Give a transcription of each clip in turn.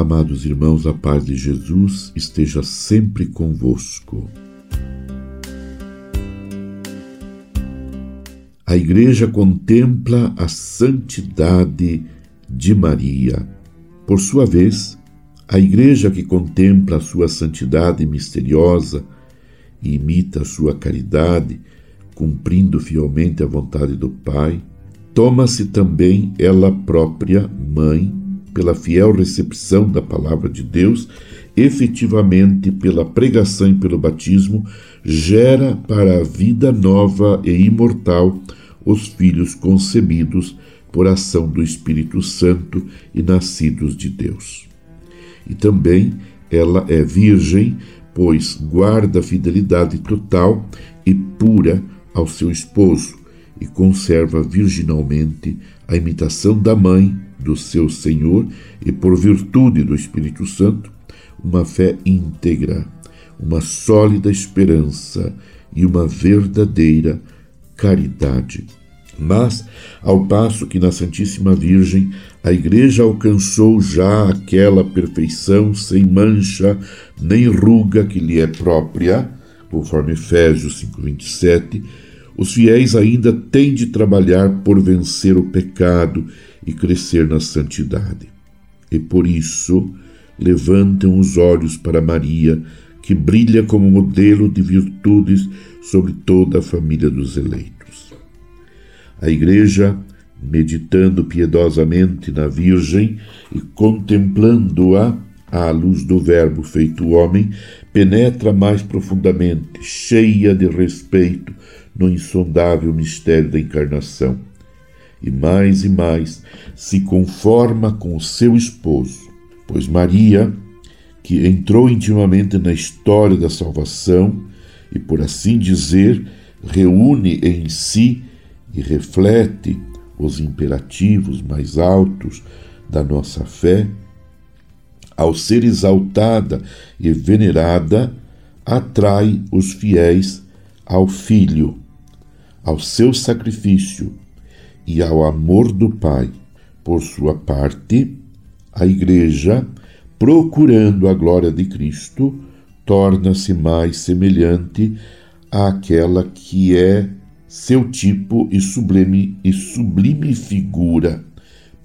Amados irmãos, a paz de Jesus esteja sempre convosco. A Igreja contempla a santidade de Maria. Por sua vez, a Igreja que contempla a sua santidade misteriosa e imita a sua caridade, cumprindo fielmente a vontade do Pai, toma-se também ela própria mãe pela fiel recepção da palavra de Deus, efetivamente pela pregação e pelo batismo, gera para a vida nova e imortal os filhos concebidos por ação do Espírito Santo e nascidos de Deus. E também ela é virgem, pois guarda a fidelidade total e pura ao seu esposo e conserva virginalmente a imitação da mãe do seu Senhor e, por virtude do Espírito Santo, uma fé íntegra, uma sólida esperança e uma verdadeira caridade. Mas, ao passo que na Santíssima Virgem a Igreja alcançou já aquela perfeição sem mancha nem ruga que lhe é própria, conforme Efésios 5,27, os fiéis ainda têm de trabalhar por vencer o pecado e crescer na santidade. E por isso levantam os olhos para Maria, que brilha como modelo de virtudes sobre toda a família dos eleitos. A Igreja, meditando piedosamente na Virgem e contemplando-a à luz do Verbo feito homem, penetra mais profundamente, cheia de respeito, no insondável mistério da encarnação. E mais e mais se conforma com o seu esposo, pois Maria, que entrou intimamente na história da salvação e, por assim dizer, reúne em si e reflete os imperativos mais altos da nossa fé, ao ser exaltada e venerada, atrai os fiéis ao Filho, ao seu sacrifício e ao amor do Pai. Por sua parte, a Igreja, procurando a glória de Cristo, torna-se mais semelhante àquela que é seu tipo e sublime, e sublime figura,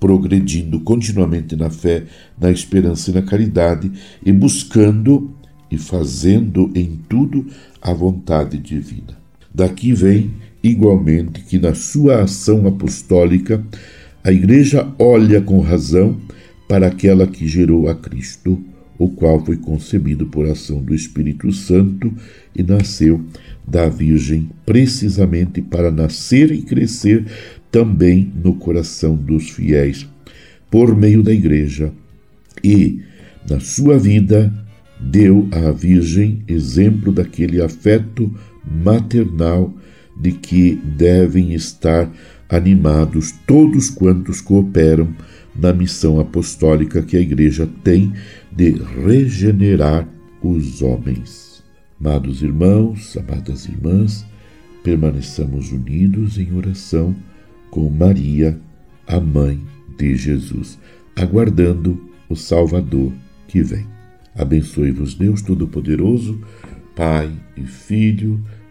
progredindo continuamente na fé, na esperança e na caridade, e buscando e fazendo em tudo a vontade divina. Daqui vem igualmente que na sua ação apostólica a Igreja olha com razão para aquela que gerou a Cristo, o qual foi concebido por ação do Espírito Santo e nasceu da Virgem, precisamente para nascer e crescer também no coração dos fiéis, por meio da Igreja. E, na sua vida, deu à Virgem exemplo daquele afeto maternal de que devem estar animados todos quantos cooperam na missão apostólica que a Igreja tem de regenerar os homens. Amados irmãos, amadas irmãs, permaneçamos unidos em oração com Maria, a mãe de Jesus, aguardando o Salvador que vem. Abençoe-vos, Deus Todo-Poderoso, Pai e Filho